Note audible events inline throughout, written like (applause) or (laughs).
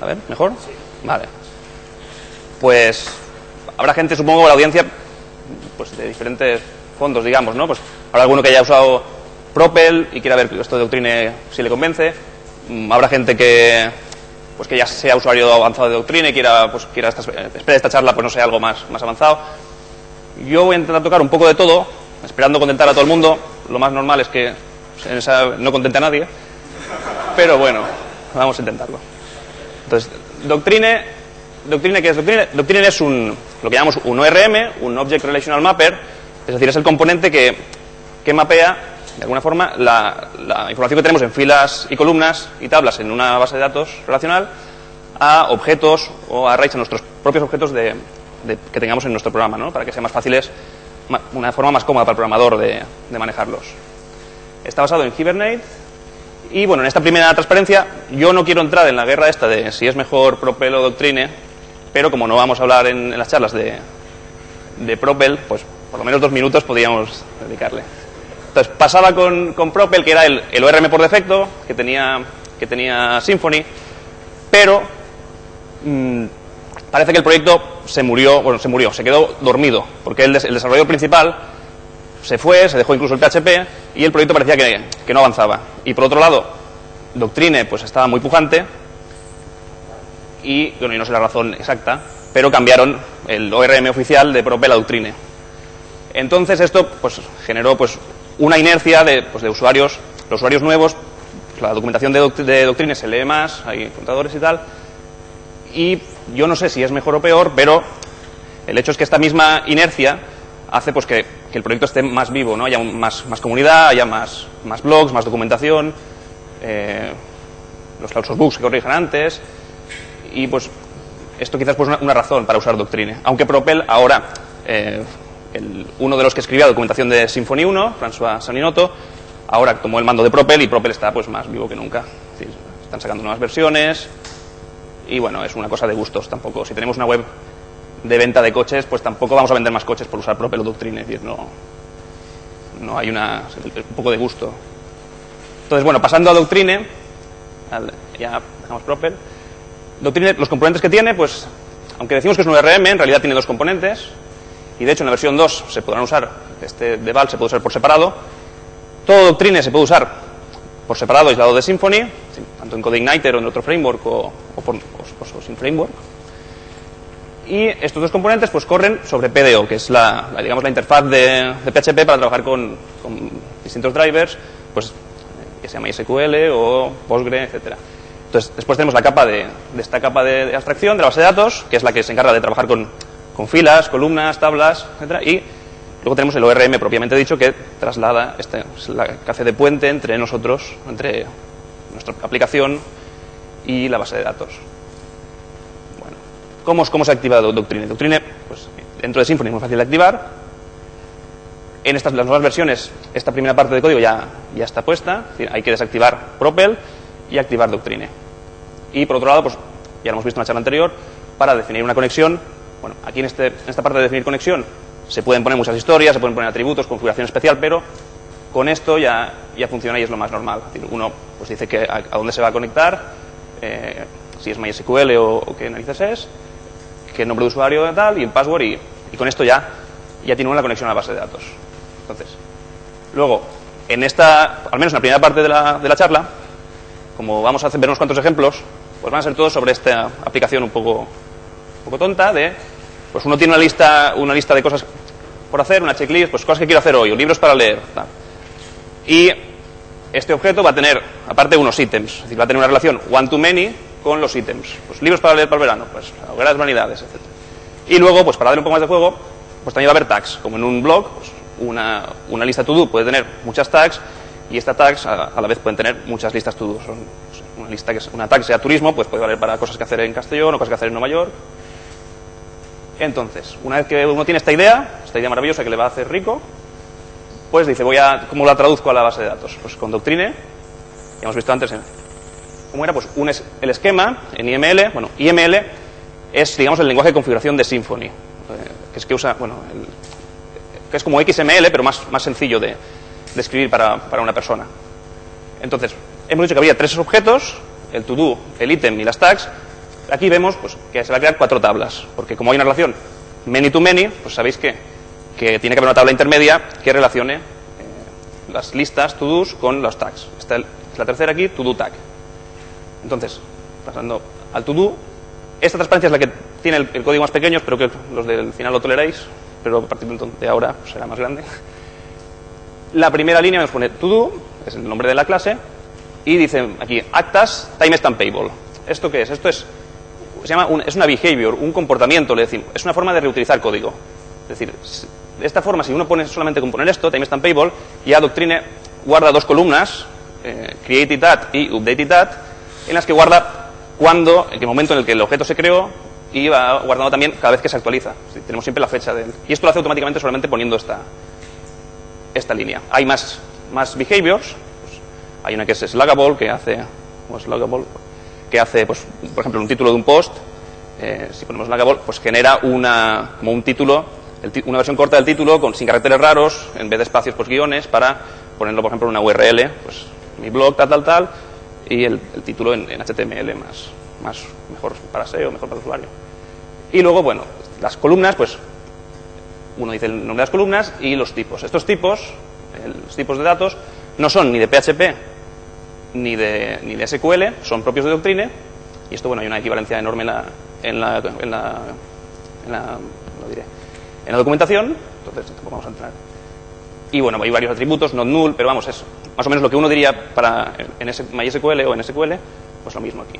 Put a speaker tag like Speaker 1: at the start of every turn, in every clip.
Speaker 1: A ver, ¿mejor? Vale. Pues habrá gente, supongo, la audiencia, pues de diferentes fondos, digamos, ¿no? Pues habrá alguno que haya usado Propel y quiera ver esto de Doctrine si le convence. Mm, Habrá gente que pues que ya sea usuario avanzado de Doctrine y quiera, pues, quiera esta, espere esta charla, pues no sé, algo más, más avanzado. Yo voy a intentar tocar un poco de todo, esperando contentar a todo el mundo. Lo más normal es que en esa no contente a nadie. Pero bueno, vamos a intentarlo. Entonces, Doctrine, Doctrine ¿qué es Doctrine? Doctrine es un, lo que llamamos un ORM, un Object Relational Mapper, es decir, es el componente que, que mapea, de alguna forma, la, la información que tenemos en filas y columnas y tablas en una base de datos relacional a objetos o a arrays, a nuestros propios objetos de, de- que tengamos en nuestro programa, ¿no? para que sean más fáciles, una forma más cómoda para el programador de, de manejarlos. Está basado en Hibernate y bueno, en esta primera transparencia yo no quiero entrar en la guerra esta de si es mejor Propel o Doctrine, pero como no vamos a hablar en, las charlas de, de Propel, pues por lo menos dos minutos podríamos dedicarle. Entonces pasaba con, con Propel, que era el, el ORM por defecto, que tenía, que tenía Symfony, pero mm, parece que el proyecto se murió, bueno, se murió, se quedó dormido, porque el, des- el principal se fue, se dejó incluso el PHP y el proyecto parecía que, que no avanzaba. Y por otro lado, Doctrine pues estaba muy pujante y, bueno, y no sé la razón exacta, pero cambiaron el ORM oficial de Propel a Doctrine. Entonces esto pues generó pues una inercia de, pues, de usuarios, los usuarios nuevos, pues, la documentación de, doct- de Doctrine se lee más, hay contadores y tal, y yo no sé si es mejor o peor, pero el hecho es que esta misma inercia hace pues que, el proyecto esté más vivo, ¿no? haya más, comunidad, haya más, blogs, más documentación, eh, los, los bugs que corrijan antes, y pues esto quizás pues una, razón para usar Doctrine. Aunque Propel ahora, eh, uno de los que escribía documentación de Symfony 1, François Saninoto, ahora tomó el mando de Propel y Propel está pues más vivo que nunca. Están sacando nuevas versiones y bueno, es una cosa de gustos tampoco. Si tenemos una web de venta de coches, pues tampoco vamos a vender más coches por usar Propel o Doctrine. Es decir, no, no hay una, un poco de gusto. Entonces, bueno, pasando a Doctrine, ya dejamos Propel. Doctrine, los componentes que tiene, pues, aunque decimos que es un ORM, en realidad tiene dos componentes. Y de hecho, en la versión 2 se podrán usar, este de Val se puede usar por separado. Todo Doctrine se puede usar por separado, aislado de Symfony, tanto en CodeIgniter o en otro framework o, o- o sin framework. Y estos dos componentes pues corren sobre PDO, que es la, digamos, la interfaz de, PHP para trabajar con, distintos drivers, pues que se llama SQL o Postgre, etcétera. Entonces, después tenemos la capa de, esta capa de, abstracción de la base de datos, que es la que se encarga de trabajar con, filas, columnas, tablas, etcétera, y luego tenemos el ORM propiamente dicho que traslada, este, es que hace de puente entre nosotros, entre nuestra aplicación y la base de datos. ¿Cómo, cómo se activa Do- Doctrine? Doctrine, pues dentro de Symfony es muy fácil de activar. En estas las nuevas versiones, esta primera parte de código ya, está puesta. Es decir, hay que desactivar Propel y activar Doctrine. Y por otro lado, pues ya lo hemos visto en la charla anterior, para definir una conexión, bueno, aquí en, este, en esta parte de definir conexión se pueden poner muchas historias, se pueden poner atributos, configuración especial, pero con esto ya, funciona y es lo más normal. Es decir, uno pues dice que a, dónde se va a conectar, eh, si es MySQL o, o qué narices es, qué nombre de usuario tal, y el password, y, y con esto ya, ya tiene una conexión a la base de datos. Entonces, luego, en esta, al menos en la primera parte de la, de la charla, como vamos a hacer, ver unos cuantos ejemplos, pues van a ser todos sobre esta aplicación un poco, un poco tonta de, pues uno tiene una lista, una lista de cosas por hacer, una checklist, pues cosas que quiero hacer hoy, o libros para leer, tal. Y este objeto va a tener, aparte, unos ítems, es decir, va a tener una relación one-to-many con los ítems. Pues libros para leer para el verano, pues hogueras vanidades, etc. Y luego, pues para darle un poco más de juego, pues también va a haber tags, como en un blog, pues una, una lista to-do puede tener muchas tags y estas tags a, a la vez pueden tener muchas listas to-do. Son pues, una lista que una tag sea turismo, pues puede valer para cosas que hacer en Castellón o cosas que hacer en Nueva York. Entonces, una vez que uno tiene esta idea, esta idea maravillosa que le va a hacer rico, pues dice, voy a, ¿cómo la traduzco a la base de datos? Pues con Doctrine, ya hemos visto antes, ¿eh? ¿Cómo era? Pues un es- el esquema en IML, bueno, IML es, digamos, el lenguaje de configuración de Symfony, eh, que es que usa, bueno, que es como XML, pero más, sencillo de, de escribir para, una persona. Entonces, hemos dicho que había tres objetos, el to-do, el ítem y las tags, aquí vemos pues, que se va a crear cuatro tablas, porque como hay una relación many to many, pues sabéis que, que tiene que haber una tabla intermedia que relacione eh, las listas to-dos con los tags. Esta es la tercera aquí, to-do tag. Entonces, pasando al to-do, esta transparencia es la que tiene el, código más pequeño, espero que los del final lo toleréis, pero a partir de ahora será más grande. La primera línea nos pone to do, es el nombre de la clase, y dice aquí actas time stampable. ¿Esto qué es? Esto es se llama un- es una behavior, un comportamiento, le decimos. Es una forma de reutilizar código. Es decir, de esta forma, si uno pone solamente con poner esto, time stampable, ya Doctrine guarda dos columnas, eh, created at y updated at, en las que guarda cuándo, en qué momento en el que el objeto se creó y va guardando también cada vez que se actualiza. Tenemos siempre la fecha del. Y esto lo hace automáticamente solamente poniendo esta, esta línea. Hay más, más behaviors. pues, hay una que es sluggable, que hace, o sluggable, que hace, pues, por ejemplo, un título de un post. eh, si ponemos sluggable, pues genera una, como un título, el una versión corta del título con, sin caracteres raros, en vez de espacios, pues guiones, para ponerlo, por ejemplo, en una URL, pues mi blog, tal, tal, tal, y el, el título en, HTML más, más, mejor para SEO, mejor para el usuario. Y luego, bueno, las columnas, pues uno dice el nombre de las columnas y los tipos. Estos tipos, los tipos de datos, no son ni de PHP ni de, ni de SQL, son propios de Doctrine. Y esto, bueno, hay una equivalencia enorme en la, en la, en la, en la- lo diré, en la documentación. Entonces, tampoco vamos a entrar. Y bueno, hay varios atributos, not null, pero vamos, es más o menos lo que uno diría para en MySQL o en SQL, pues lo mismo aquí.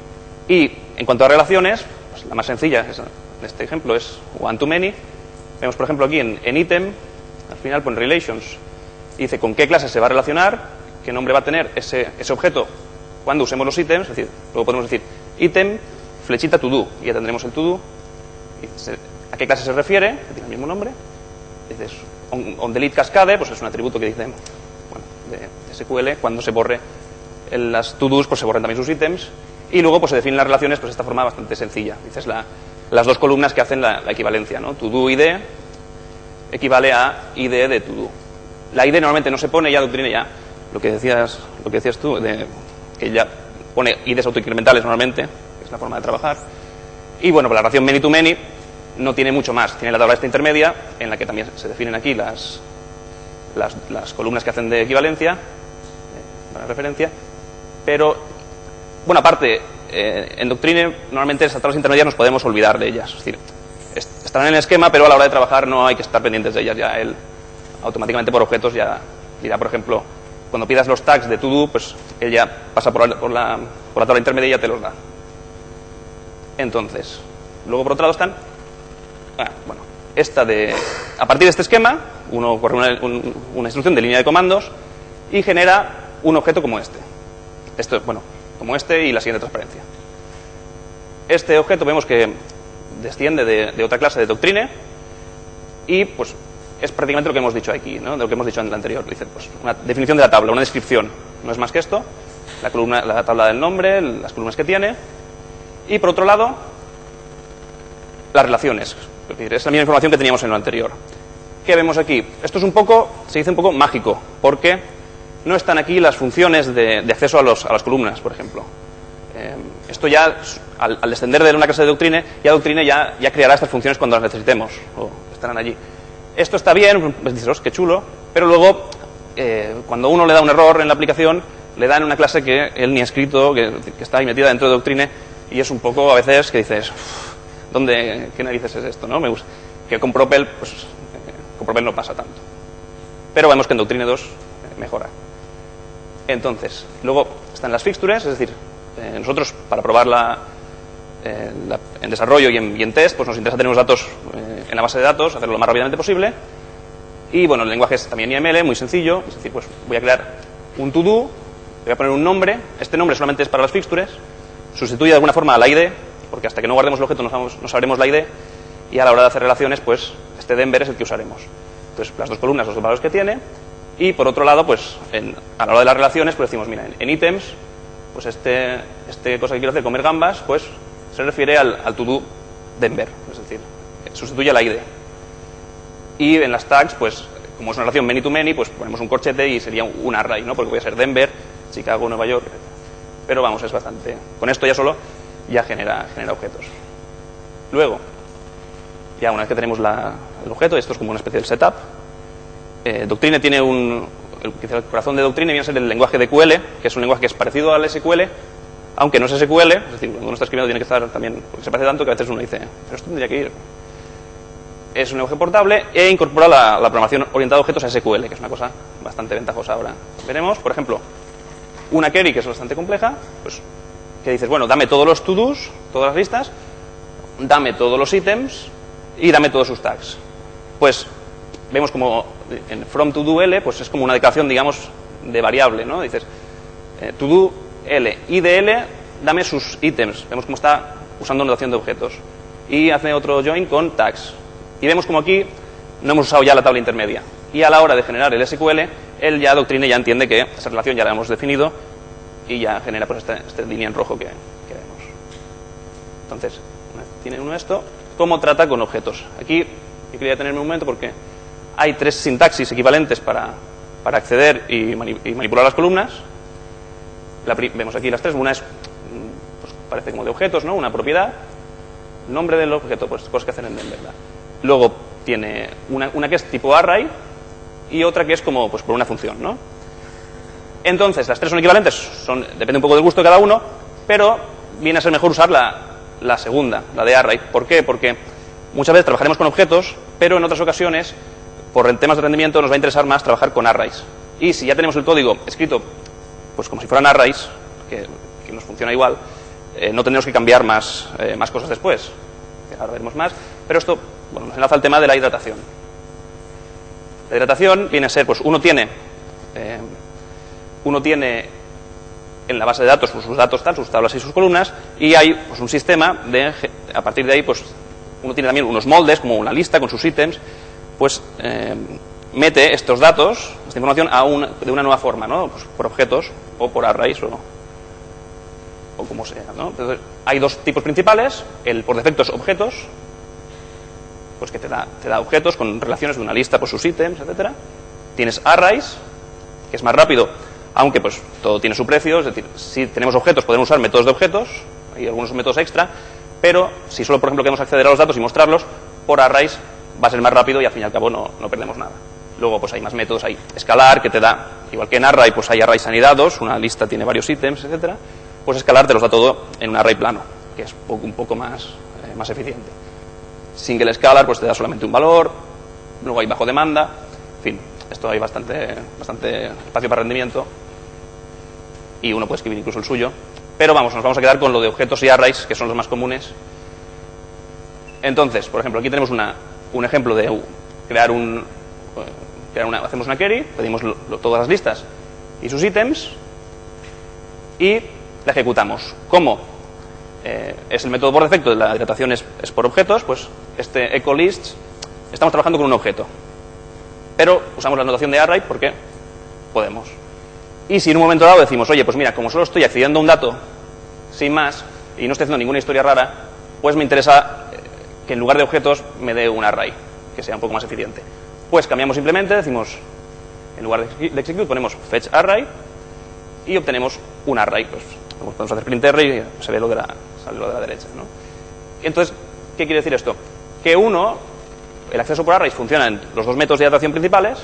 Speaker 1: Y en cuanto a relaciones, pues la más sencilla es, en este ejemplo es one to many. Vemos, por ejemplo, aquí en, item, al final pone relations, y dice con qué clase se va a relacionar, qué nombre va a tener ese, ese objeto cuando usemos los ítems, es decir, luego podemos decir item, flechita to do, y ya tendremos el to do, a qué clase se refiere, que tiene el mismo nombre, dices on, on cascade, pues es un atributo que dice, bueno, de, SQL, cuando se borre el- las to-dos, pues se borren también sus ítems, y luego pues se definen las relaciones pues de esta forma bastante sencilla. Dices la- las dos columnas que hacen la, equivalencia, ¿no? To-do ID equivale a ID de to-do. La ID normalmente no se pone, ya Doctrine ya, lo que decías, lo que decías tú, de, que ya pone IDs autoincrementales normalmente, que es la forma de trabajar. Y bueno, pues la relación many to many no tiene mucho más. Tiene la tabla esta intermedia, en la que también se definen aquí las, las, las columnas que hacen de equivalencia, eh, para referencia. Pero, bueno, aparte, eh, en Doctrine normalmente esas tablas intermedias nos podemos olvidar de ellas. Es decir, est- están en el esquema, pero a la hora de trabajar no hay que estar pendientes de ellas. Ya él automáticamente por objetos ya dirá, por ejemplo, cuando pidas los tags de to-do, pues él ya pasa por la, por, la, por la tabla intermedia y ya te los da. Entonces, luego por otro lado están, bueno, esta de, a partir de este esquema, uno corre una, un- una instrucción de línea de comandos y genera un objeto como este. Esto, bueno, como este y la siguiente transparencia. Este objeto vemos que desciende de, de otra clase de doctrine y pues es prácticamente lo que hemos dicho aquí, ¿no? de lo que hemos dicho en el anterior. Dice, pues, una definición de la tabla, una descripción, no es más que esto, la, columna, la tabla del nombre, las columnas que tiene, y por otro lado, las relaciones. Es la misma información que teníamos en lo anterior. ¿Qué vemos aquí? Esto es un poco, se dice un poco mágico, porque no están aquí las funciones de, acceso a, las columnas, por ejemplo. Eh, esto ya, al, al descender de una clase de doctrine, ya doctrine ya, ya creará estas funciones cuando las necesitemos, o estarán allí. Esto está bien, pues dices, "Oh, qué chulo, pero luego, eh, cuando uno le da un error en la aplicación, le dan una clase que él ni ha escrito, que, que está ahí metida dentro de doctrine, y es un poco a veces que dices, "Uf, ¿dónde, qué narices es esto? Me gusta. Que con Propel, pues, eh, con Propel no pasa tanto. Pero vemos que en Doctrine 2 eh, mejora. Entonces, luego están las fixtures, es decir, eh, nosotros para probar la, en desarrollo y en, y test, pues nos interesa tener los datos en la base de datos, hacerlo lo más rápidamente posible. Y bueno, el lenguaje es también IML, muy sencillo, es decir, pues voy a crear un to-do, voy a poner un nombre, este nombre solamente es para las fixtures, sustituye de alguna forma a la ID, porque hasta que no guardemos el objeto no, sabemos- no sabremos la ID, y a la hora de hacer relaciones, pues este Denver es el que usaremos. Entonces, las dos columnas, los valores que tiene, y por otro lado, pues a la hora de las relaciones, pues decimos, mira, en, en ítems, pues este, este cosa que quiero hacer, comer gambas, pues se refiere al, al to-do Denver, es decir, sustituye a la ID. Y en las tags, pues como es una relación many to many, pues ponemos un corchete y sería un array, ¿no? Porque voy ser Denver, Chicago, Nueva York, pero vamos, es bastante... Con esto ya solo ya genera, genera objetos. Luego, ya una vez que tenemos el objeto, esto es como una especie de setup, eh, Doctrine tiene un... El, el corazón de Doctrine viene a ser el lenguaje de QL, que es un lenguaje que es parecido al SQL, aunque no es SQL, es decir, cuando uno está escribiendo tiene que estar también, porque se parece tanto que a veces uno dice, pero esto tendría que ir. Es un lenguaje portable e incorpora la, la programación orientada a objetos a SQL, que es una cosa bastante ventajosa ahora. Veremos, por ejemplo, una query que es bastante compleja, pues que dices, bueno, dame todos los to-dos, todas las listas, dame todos los ítems y dame todos sus tags. Pues vemos como en from to do L, pues es como una declaración, digamos, de variable, ¿no? Dices, eh, to do L, y de L, dame sus ítems. Vemos cómo está usando notación de objetos. Y hace otro join con tags. Y vemos como aquí no hemos usado ya la tabla intermedia. Y a la hora de generar el SQL, él ya Doctrine ya entiende que esa relación ya la hemos definido y ya genera pues esta, línea en rojo que, que vemos. Entonces, tiene uno esto. ¿Cómo trata con objetos? Aquí yo quería tenerme un momento porque hay tres sintaxis equivalentes para, para acceder y, mani y, manipular las columnas. La vemos aquí las tres. Una es, pues, parece como de objetos, ¿no? Una propiedad. Nombre del objeto, pues cosas que hacen en verdad. Luego tiene una, una, que es tipo array y otra que es como pues, por una función, ¿no? Entonces, las tres son equivalentes, depende un poco del gusto de cada uno, pero viene a ser mejor usar la, la segunda, la de array. ¿Por qué? Porque muchas veces trabajaremos con objetos, pero en otras ocasiones, por temas de rendimiento, nos va a interesar más trabajar con arrays. Y si ya tenemos el código escrito pues como si fueran arrays, que, que nos funciona igual, eh, no tenemos que cambiar más, eh, más cosas después. Ahora veremos más. Pero esto bueno, nos enlaza al tema de la hidratación. La hidratación viene a ser, pues uno tiene, eh, uno tiene en la base de datos pues, sus datos tal, sus tablas y sus columnas, y hay pues, un sistema de, a partir de ahí, pues uno tiene también unos moldes, como una lista con sus ítems, pues eh, mete estos datos, esta información, a una, de una nueva forma, ¿no? Pues por objetos o por arrays o, como sea, ¿no? Entonces, hay dos tipos principales, el por defecto es objetos, pues que te da, te da objetos con relaciones de una lista por sus ítems, etcétera. Tienes arrays, que es más rápido, aunque pues todo tiene su precio, es decir, si tenemos objetos podemos usar métodos de objetos, hay algunos métodos extra, pero si solo, por ejemplo, queremos acceder a los datos y mostrarlos, por arrays va a ser más rápido y al fin y al cabo no, no perdemos nada. Luego pues hay más métodos, hay escalar, que te da, igual que en array, pues hay arrays anidados, una lista tiene varios ítems, etcétera, pues escalar te los da todo en un array plano, que es un poco más, eh, más eficiente. Single scalar pues te da solamente un valor, luego hay bajo demanda, en fin, esto hay bastante, bastante espacio para rendimiento y uno puede escribir incluso el suyo. Pero vamos, nos vamos a quedar con lo de objetos y arrays, que son los más comunes. Entonces, por ejemplo, aquí tenemos una, un ejemplo de crear un... Crear una, hacemos una query, pedimos todas las listas y sus ítems y la ejecutamos. ¿Cómo? Eh, es el método por defecto, la hidratación es, es por objetos, pues este echo list, estamos trabajando con un objeto. Pero usamos la notación de array porque podemos. Y si en un momento dado decimos, oye, pues mira, como solo estoy accediendo a un dato sin más y no estoy haciendo ninguna historia rara, pues me interesa que en lugar de objetos me dé un array, que sea un poco más eficiente. Pues cambiamos simplemente, decimos, en lugar de execute ponemos fetch array y obtenemos un array. Pues podemos hacer print array y se ve lo de la, sale lo de la derecha. ¿no? Entonces, ¿qué quiere decir esto? Que uno, el acceso por arrays funciona en los dos métodos de datación principales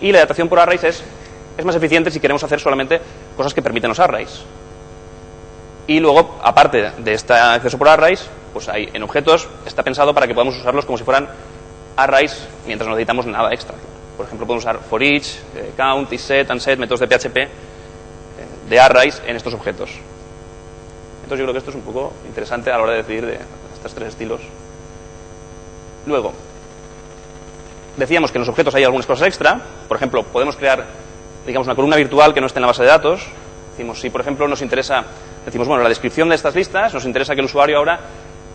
Speaker 1: y la datación por arrays es es más eficiente si queremos hacer solamente cosas que permiten los arrays. Y luego, aparte de este acceso por arrays, pues hay en objetos, está pensado para que podamos usarlos como si fueran arrays mientras no necesitamos nada extra. Por ejemplo, podemos usar for each, eh, count, set, unset, métodos de PHP eh, de arrays en estos objetos. Entonces yo creo que esto es un poco interesante a la hora de decidir de estos tres estilos. Luego, decíamos que en los objetos hay algunas cosas extra. Por ejemplo, podemos crear digamos, una columna virtual que no esté en la base de datos. Decimos, si por ejemplo nos interesa, decimos, bueno, la descripción de estas listas, nos interesa que el usuario ahora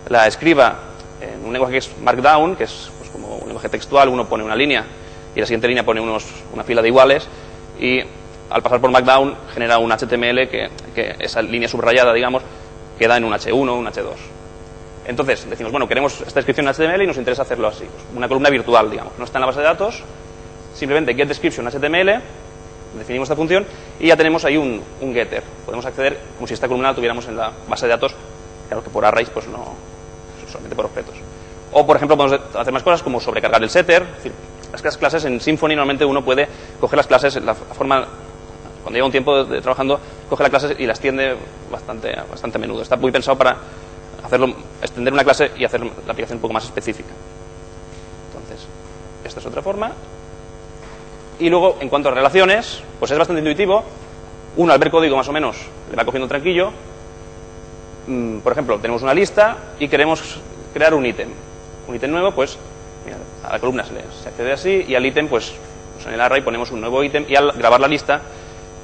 Speaker 1: la escriba en un lenguaje que es Markdown, que es pues, como un lenguaje textual, uno pone una línea y la siguiente línea pone unos, una fila de iguales y al pasar por Markdown genera un HTML que, que esa línea subrayada, digamos, queda en un H1, un H2. Entonces, decimos, bueno, queremos esta descripción en HTML y nos interesa hacerlo así. Pues, una columna virtual, digamos. No está en la base de datos, simplemente get description HTML definimos esta función y ya tenemos ahí un, un getter. Podemos acceder como si esta columna la tuviéramos en la base de datos, claro que por arrays, pues no, solamente por objetos. O, por ejemplo, podemos hacer más cosas como sobrecargar el setter. Las clases en Symfony normalmente uno puede coger las clases, la forma, cuando lleva un tiempo de, trabajando, coge las clases y las tiende bastante, bastante a menudo. Está muy pensado para hacerlo, extender una clase y hacer la aplicación un poco más específica. Entonces, esta es otra forma. Y luego, en cuanto a relaciones, pues es bastante intuitivo. Uno, al ver código más o menos, le va cogiendo tranquillo. Mm, por ejemplo, tenemos una lista y queremos crear un ítem. Un ítem nuevo, pues, a la columna se, le, accede así y al ítem, pues, pues, en el array ponemos un nuevo ítem y al grabar la lista,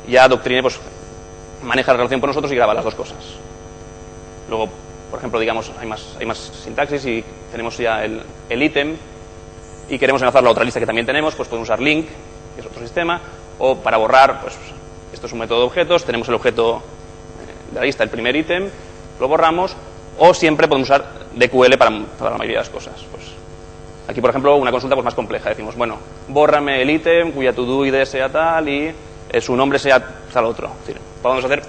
Speaker 1: ya Doctrine, pues, maneja la relación por nosotros y graba las dos cosas. Luego, por ejemplo, digamos, hay más, hay más sintaxis y tenemos ya el, el ítem y queremos enlazarlo a otra lista que también tenemos, pues podemos usar link que es otro sistema, o para borrar, pues esto es un método de objetos, tenemos el objeto eh, de la lista, el primer ítem, lo borramos, o siempre podemos usar DQL para, para, la mayoría de las cosas. Pues aquí, por ejemplo, una consulta pues, más compleja. Decimos, bueno, bórrame el ítem cuya to-do ID sea tal y eh, su nombre sea tal otro. Podemos hacer,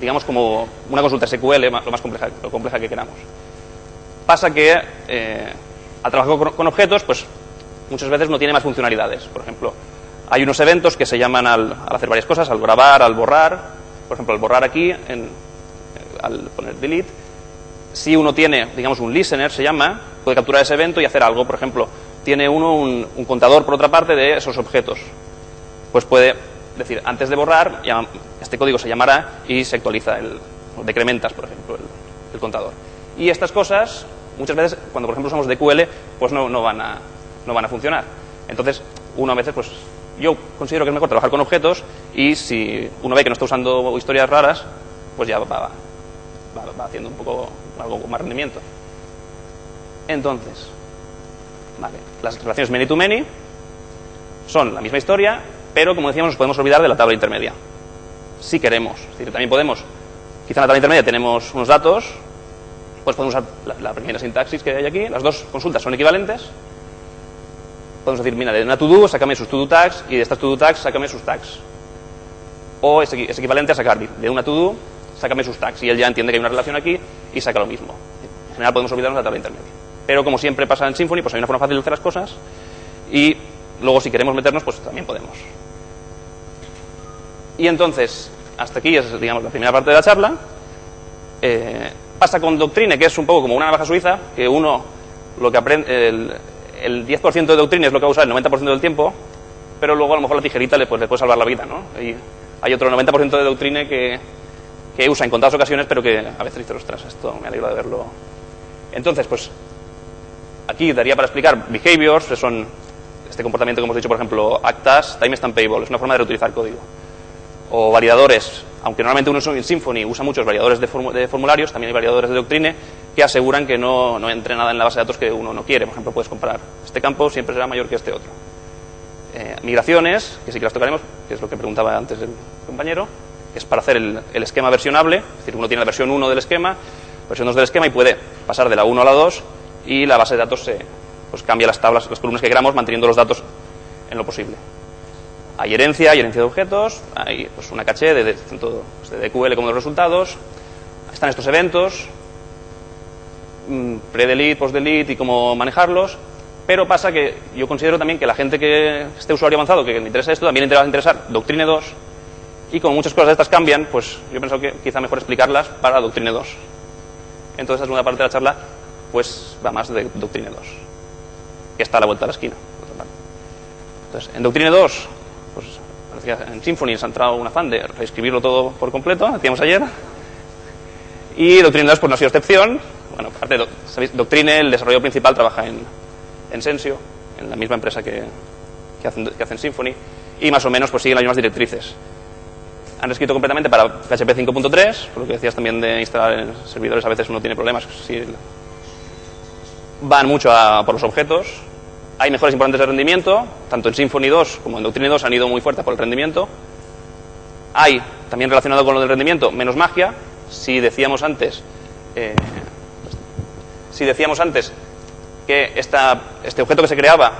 Speaker 1: digamos, como una consulta SQL, lo más compleja, lo compleja que queramos. Pasa que eh, al trabajar con, con objetos, pues muchas veces no tiene más funcionalidades. Por ejemplo, hay unos eventos que se llaman al, al, hacer varias cosas, al grabar, al borrar. Por ejemplo, al borrar aquí, en, al poner delete, si uno tiene, digamos, un listener, se llama, puede capturar ese evento y hacer algo. Por ejemplo, tiene uno un, un contador, por otra parte, de esos objetos. Pues puede decir, antes de borrar, este código se llamará y se actualiza, el, decrementas, por ejemplo, el, el contador. Y estas cosas, muchas veces, cuando por ejemplo usamos DQL, pues no, no, van a, no van a funcionar. Entonces, uno a veces pues yo considero que es mejor trabajar con objetos y si uno ve que no está usando historias raras, pues ya va, haciendo un poco algo con más rendimiento. Entonces, vale, las relaciones many to many son la misma historia, pero como decíamos, nos podemos olvidar de la tabla intermedia. Si queremos. Es decir, también podemos, quizá en la tabla intermedia tenemos unos datos, pues podemos usar la, la primera sintaxis que hay aquí, las dos consultas son equivalentes, podemos decir, mira, de una to-do, sácame sus to-do tags, y de estas to-do tags, sácame sus tags. O es, equivalente a sacar de una to-do, sácame sus tags, y él ya entiende que hay una relación aquí y saca lo mismo. En general podemos olvidarnos de la tabla intermedia. Pero como siempre pasa en Symfony, pues hay una forma fácil de hacer las cosas, y luego si queremos meternos, pues también podemos. Y entonces, hasta aquí es, digamos, la primera parte de la charla. Eh, pasa con Doctrine, que es un poco como una navaja suiza, que uno lo que aprende, el 10% de Doctrine es lo que va a usar el 90% del tiempo, pero luego a lo mejor la tijerita le, pues, le puede salvar la vida, ¿no? Y hay otro 90% de Doctrine que, usa en contadas ocasiones, pero que a veces dice, ostras, esto me alegro de verlo. Entonces, pues, aquí daría para explicar behaviors, que son este comportamiento que hemos dicho, por ejemplo, actas, time stamp payable, es una forma de reutilizar código. O validadores, aunque normalmente uno en Symfony usa muchos validadores de, form de formularios, también hay validadores de Doctrine, que aseguran que no, no, entre nada en la base de datos que uno no quiere. Por ejemplo, puedes comparar este campo siempre será mayor que este otro. Eh, migraciones, que sí que las tocaremos, que es lo que preguntaba antes el compañero, es para hacer el, esquema versionable, es decir, uno tiene la versión 1 del esquema, versión 2 del esquema y puede pasar de la 1 a la 2 y la base de datos se, pues cambia las tablas, las columnas que queramos, manteniendo los datos en lo posible. Hay herencia, hay herencia de objetos, hay pues, una caché de, de, de DQL como los resultados, están estos eventos, pre-delete, post-delete y cómo manejarlos, pero pasa que yo considero también que la gente que esté usuario avanzado, que le interesa esto, también le va a interesar Doctrine 2, y como muchas cosas de estas cambian, pues yo he pensado que quizá mejor explicarlas para Doctrine 2. Entonces la segunda parte de la charla pues va más de Doctrine 2, que está a la vuelta de la esquina. Entonces, en Doctrine 2, pues en Symfony se ha entrado un afán de reescribirlo todo por completo, decíamos ayer, y Doctrine 2 pues no ha sido excepción, bueno, aparte, ¿sabéis? Doctrine, el desarrollo principal, trabaja en, en Sensio, en la misma empresa que, que, hacen, que Symfony, y más o menos pues siguen las mismas directrices. Han escrito completamente para PHP 5.3, por lo que decías también de instalar servidores, a veces uno tiene problemas. Si van mucho por los objetos. Hay mejoras importantes de rendimiento, tanto en Symfony 2 como en Doctrine 2 han ido muy fuerte por el rendimiento. Hay, también relacionado con lo del rendimiento, menos magia. Si decíamos antes eh, si decíamos antes que este objeto que se creaba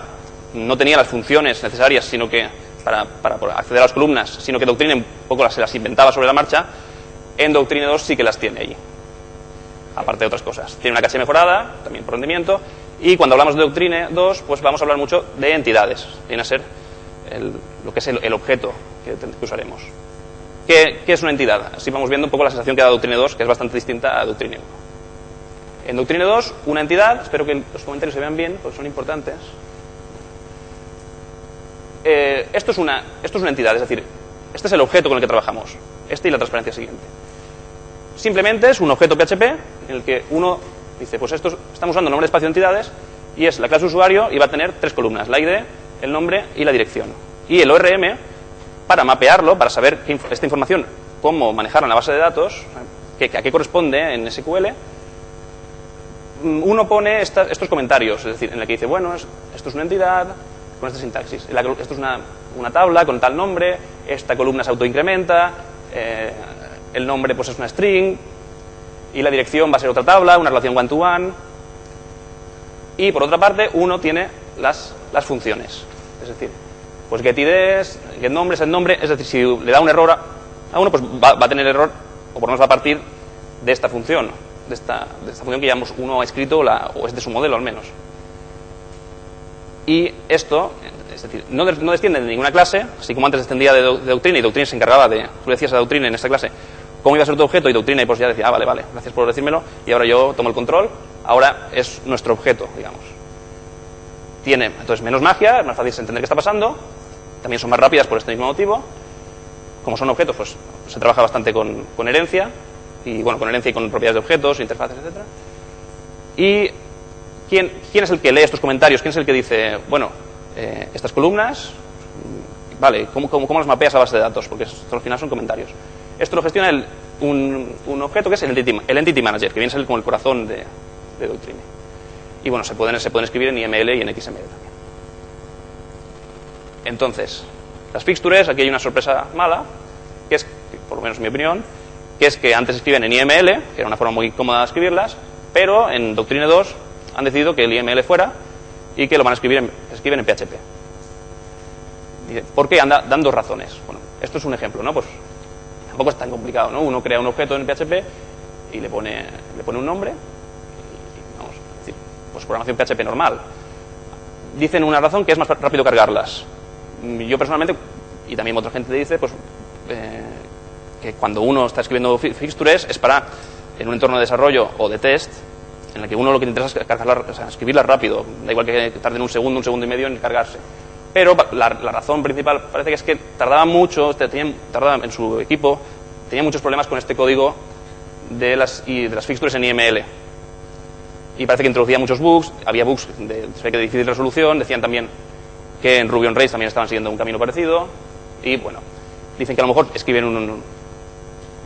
Speaker 1: no tenía las funciones necesarias, sino que para, para acceder a las columnas, sino que Doctrine un poco se las inventaba sobre la marcha, en Doctrine 2 sí que las tiene allí. Aparte de otras cosas. Tiene una caché mejorada, también por rendimiento, y cuando hablamos de Doctrine 2, pues vamos a hablar mucho de entidades. Viene a ser lo que es el, objeto que, que usaremos. ¿Qué, ¿Qué, es una entidad? Así vamos viendo un poco la sensación que da Doctrine 2, que es bastante distinta a Doctrine 1. En Doctrine 2, una entidad, espero que los comentarios se vean bien, porque son importantes. Eh, esto, es una, esto es una entidad, es decir, este es el objeto con el que trabajamos, este y la transparencia siguiente. Simplemente es un objeto PHP en el que uno dice, pues esto estamos usando nombre de espacio de entidades y es la clase usuario y va a tener tres columnas, la ID, el nombre y la dirección. Y el ORM, para mapearlo, para saber esta información, cómo manejarla en la base de datos, que, a qué corresponde en SQL, uno pone estos comentarios, es decir, en el que dice, bueno, esto es una entidad, con esta sintaxis. Esto es una, una, tabla con tal nombre, esta columna se autoincrementa, eh, el nombre pues es una string, y la dirección va a ser otra tabla, una relación one-to-one. Y por otra parte, uno tiene las, las funciones. Es decir, pues getIDs, getNombre, setNombre, es decir, si le da un error a uno, pues va, va, a tener error, o por lo menos va a partir de esta función, de esta, de esta función que ya hemos, uno ha escrito, la, o es de su modelo al menos. Y esto, es decir, no, no desciende de ninguna clase, así como antes descendía de, de doctrina y doctrina se encargaba de, tú decías a doctrina en esta clase, cómo iba a ser tu objeto y doctrina y pues ya decía, ah, vale, vale, gracias por decírmelo y ahora yo tomo el control, ahora es nuestro objeto, digamos. Tiene, entonces, menos magia, es más fácil entender qué está pasando, también son más rápidas por este mismo motivo, como son objetos, pues se trabaja bastante con, con herencia, y bueno, con herencia y con propiedades de objetos, interfaces, etcétera. Y ¿quién, ¿quién, es el que lee estos comentarios? ¿Quién es el que dice, bueno, eh, estas columnas, vale, ¿cómo, cómo, cómo las mapeas a base de datos? Porque esto al final son comentarios. Esto lo gestiona un, un, objeto que es el entity, el entity, Manager, que viene a ser como el corazón de, de Doctrine. Y bueno, se pueden, se pueden escribir en IML y en XML también. Entonces, las fixtures, aquí hay una sorpresa mala, que es, por lo menos en mi opinión, que es que antes escriben en IML, que era una forma muy cómoda de escribirlas, pero en Doctrine 2 han decidido que el IML fuera y que lo van a escribir en, escriben en PHP. ¿Por qué? Anda, dan dos razones. Bueno, esto es un ejemplo, ¿no? Pues tampoco es tan complicado, ¿no? Uno crea un objeto en PHP y le pone, le pone un nombre, vamos, decir, pues programación PHP normal. Dicen una razón que es más rápido cargarlas. Yo personalmente, y también otra gente dice, pues eh, que cuando uno está escribiendo fixtures es para, en un entorno de desarrollo o de test, en el que uno lo que interesa es cargarla, o sea, escribirla rápido, da igual que tarden un segundo, un segundo y medio en cargarse. Pero la, razón principal parece que es que tardaba mucho, tenían, tardaba en su equipo, tenía muchos problemas con este código de las, y de las fixtures en IML. Y parece que introducía muchos bugs, había bugs de, de difícil resolución, decían también que en Ruby on Rails también estaban siguiendo un camino parecido, y bueno, dicen que a lo mejor escriben un,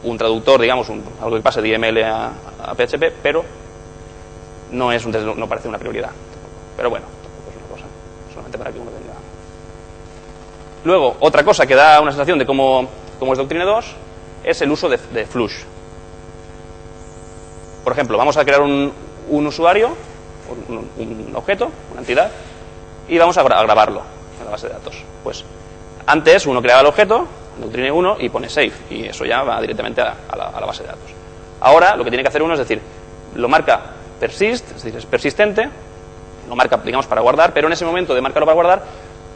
Speaker 1: un traductor, digamos, un, algo que pase de IML a, PHP, pero no, es un, no parece una prioridad. Pero bueno, es una cosa, solamente para que uno tenga. Luego, otra cosa que da una sensación de cómo, cómo es Doctrine 2 es el uso de, Flush. Por ejemplo, vamos a crear un, un usuario, un, un, objeto, una entidad, y vamos a, gra a, grabarlo en la base de datos. Pues antes uno creaba el objeto, Doctrine 1, y pone save, y eso ya va directamente a, la, a la base de datos. Ahora lo que tiene que hacer uno es decir, lo marca persist, es decir, es persistente, lo marca, digamos, para guardar, pero en ese momento de marcarlo para guardar,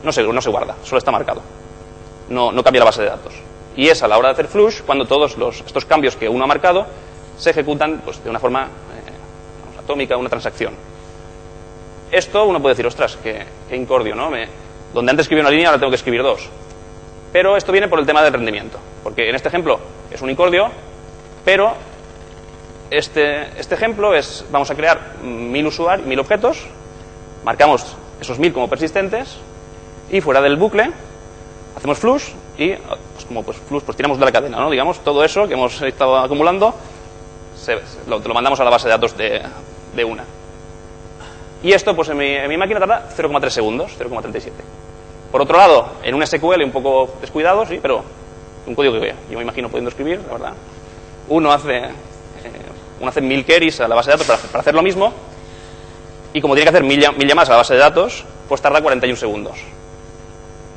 Speaker 1: no se, no se guarda, solo está marcado. No, no cambia la base de datos. Y es a la hora de hacer flush cuando todos los, estos cambios que uno ha marcado se ejecutan pues, de una forma eh, atómica, una transacción. Esto uno puede decir, ostras, qué, incordio, ¿no? Donde antes escribía una línea, ahora tengo que escribir dos. Pero esto viene por el tema del rendimiento, porque en este ejemplo es un incordio, pero este, este ejemplo es, vamos a crear mil usuarios, mil objetos, marcamos esos mil como persistentes y fuera del bucle hacemos flush y pues como pues flush pues tiramos de la cadena, ¿no? Digamos, todo eso que hemos estado acumulando se, lo, lo, mandamos a la base de datos de, de una. Y esto pues en mi, en mi máquina tarda 0,3 segundos, 0,37. Por otro lado, en un SQL un poco descuidado, sí, pero un código que yo me imagino pudiendo escribir, la verdad. Uno hace uno hace mil queries a la base de datos para, hacer lo mismo, y como tiene que hacer mil, mil llamadas a la base de datos, pues tarda 41 segundos.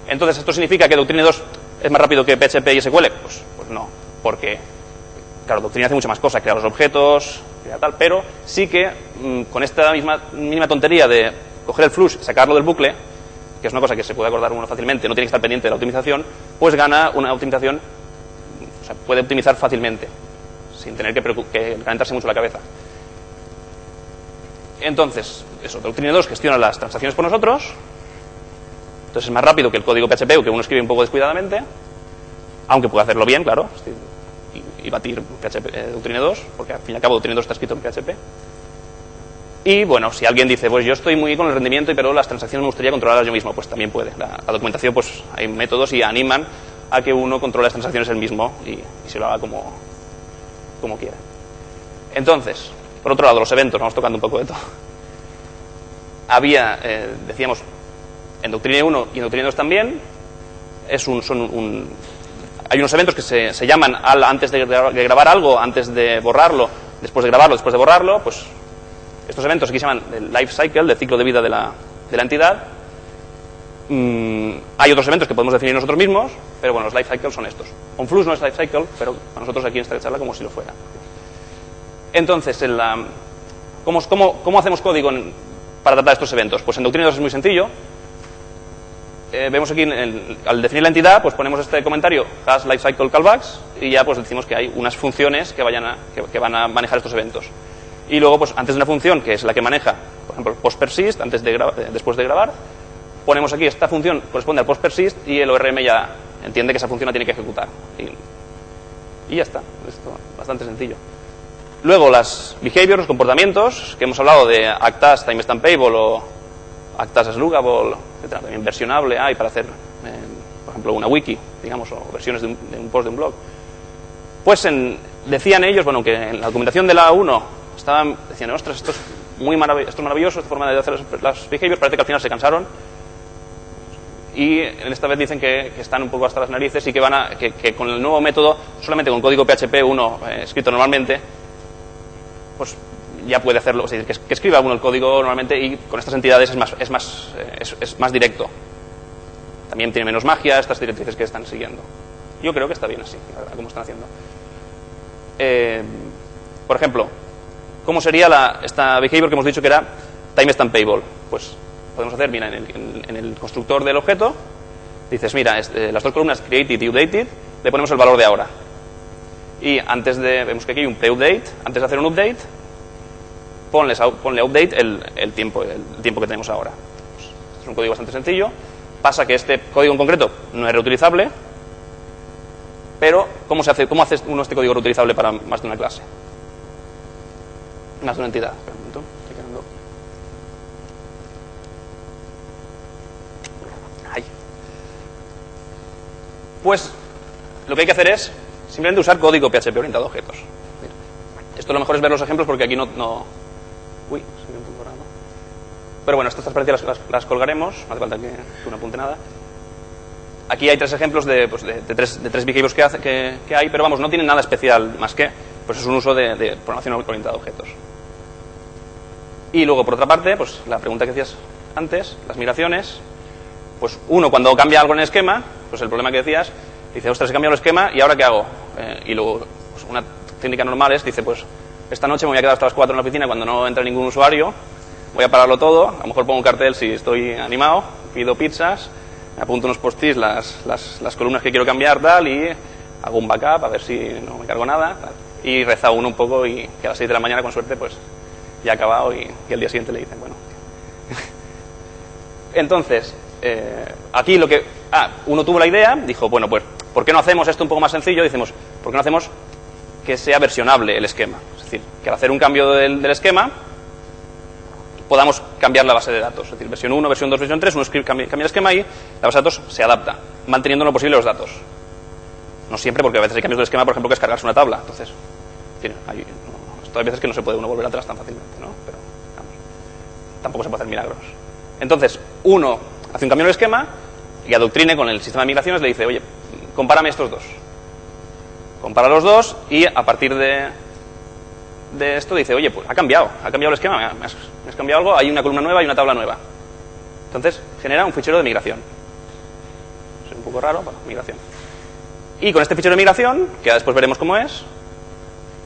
Speaker 1: Entonces, ¿esto significa que Doctrine 2 es más rápido que PHP y SQL? Pues, pues no, porque, claro, Doctrine hace muchas más cosas, crear los objetos, crear tal, pero sí que mm, con esta misma, misma tontería de coger el flush sacarlo del bucle, que es una cosa que se puede acordar uno fácilmente, no tiene que estar pendiente de la optimización, pues gana una optimización, o sea, puede optimizar fácilmente, sin tener que, que calentarse mucho la cabeza. Entonces, eso, Doctrine 2 gestiona las transacciones por nosotros, entonces es más rápido que el código PHP que uno escribe un poco descuidadamente, aunque puede hacerlo bien, claro, y, batir PHP, eh, Doctrine 2, porque al fin y al cabo Doctrine 2 está escrito en PHP. Y bueno, si alguien dice, pues yo estoy muy con el rendimiento, pero las transacciones me gustaría controlarlas yo mismo, pues también puede. La, documentación, pues hay métodos y animan a que uno controle las transacciones él mismo y, se lo haga como, como quiera. Entonces, por otro lado, los eventos, vamos tocando un poco de todo. Había, eh, decíamos, en Doctrine 1 y en Doctrine 2 también, es un, son un, hay unos eventos que se, se llaman al, antes de grabar algo, antes de borrarlo, después de grabarlo, después de borrarlo, pues estos eventos aquí se llaman el life cycle, del ciclo de vida de la, de la entidad. Mm, hay otros eventos que podemos definir nosotros mismos, pero bueno, los life cycles son estos. OnFlux no es life cycle, pero a nosotros aquí en esta charla como si lo fuera. Entonces, en la, ¿cómo, hacemos código para tratar estos eventos? Pues en Doctrina 2 es muy sencillo. Eh, vemos aquí, al definir la entidad, pues ponemos este comentario, has lifecycle callbacks, y ya pues decimos que hay unas funciones que, vayan a, que van a manejar estos eventos. Y luego, pues antes de una función, que es la que maneja, por ejemplo, post persist, antes de eh, después de grabar, ponemos aquí esta función corresponde al post persist y el ORM ya entiende que esa función la tiene que ejecutar. Y, ya está. Esto bastante sencillo. Luego, las behaviors, los comportamientos, que hemos hablado de actas time stampable o actas slugable, etcétera, también versionable hay para hacer, eh, por ejemplo, una wiki, digamos, o versiones de un, post de un blog. Pues en, decían ellos, bueno, que en la documentación de la 1 estaban, decían, ostras, esto es muy maravilloso, esto es maravilloso, esta forma de hacer las, behaviors, parece que al final se cansaron. Y en esta vez dicen que, están un poco hasta las narices y que van a, que, con el nuevo método, solamente con código PHP 1 eh, escrito normalmente, pues ya puede hacerlo, o sea, que, escriba uno el código normalmente y con estas entidades es más, es más, eh, es, más directo. También tiene menos magia estas directrices que están siguiendo. Yo creo que está bien así, como están haciendo. Eh, por ejemplo, ¿Cómo sería esta behavior que hemos dicho que era time stampable? Pues podemos hacer, mira, en el, constructor del objeto, dices, mira, este, las dos columnas created y updated, le ponemos el valor de ahora. Y antes de, vemos que aquí hay un update antes de hacer un update, ponle update el, tiempo, el, tiempo que tenemos ahora. Pues, es un código bastante sencillo. Pasa que este código en concreto no es reutilizable, pero ¿cómo, se hace, cómo hace uno este código reutilizable para más de una clase? Más una entidad. Pues lo que hay que hacer es simplemente usar código PHP orientado a objetos. Esto lo mejor es ver los ejemplos porque aquí no... no... Uy, Pero bueno, estas transparencias las, las, colgaremos, no hace falta que tú apunte nada. Aquí hay tres ejemplos de, pues de, tres, de tres behaviors que, hace, que, que, hay, pero vamos, no tienen nada especial más que pues es un uso de, de programación orientada a objetos. Y luego, por otra parte, pues la pregunta que decías antes, las migraciones, pues uno cuando cambia algo en el esquema, pues el problema que decías, dice, ostras, he cambiado el esquema y ahora qué hago? Eh, y luego, pues una técnica normal es, dice, pues esta noche me voy a quedar hasta las 4 en la oficina cuando no entra ningún usuario, voy a pararlo todo, a lo mejor pongo un cartel si estoy animado, pido pizzas, me apunto unos post-its, las, las, las, columnas que quiero cambiar, tal, y hago un backup a ver si no me cargo nada, y reza uno un poco y que a las 6 de la mañana, con suerte, pues ya acabado y, y al día siguiente le dicen, bueno. (laughs) Entonces, eh, aquí lo que... Ah, uno tuvo la idea, dijo, bueno, pues, ¿por qué no hacemos esto un poco más sencillo? Decimos, ¿por qué no hacemos que sea versionable el esquema? Es decir, que al hacer un cambio del, esquema podamos cambiar la base de datos. Es decir, versión 1, versión 2, versión 3, uno cambia, el esquema y la base de datos se adapta, manteniendo lo posible los datos. No siempre, porque a veces hay cambios del esquema, por ejemplo, que es cargarse una tabla. Entonces, hay, hay veces que no se puede uno volver atrás tan fácilmente, ¿no? Pero, tampoco se puede hacer milagros. Entonces, uno hace un cambio en el esquema y a Doctrine con el sistema de migraciones le dice, oye, compárame estos dos. Compara los dos y a partir de, esto dice, oye, pues ha cambiado, ha cambiado el esquema, me has, cambiado algo, hay una columna nueva y una tabla nueva. Entonces, genera un fichero de migración. poco raro, bueno, migración. Y con este fichero de migración, que después veremos cómo es,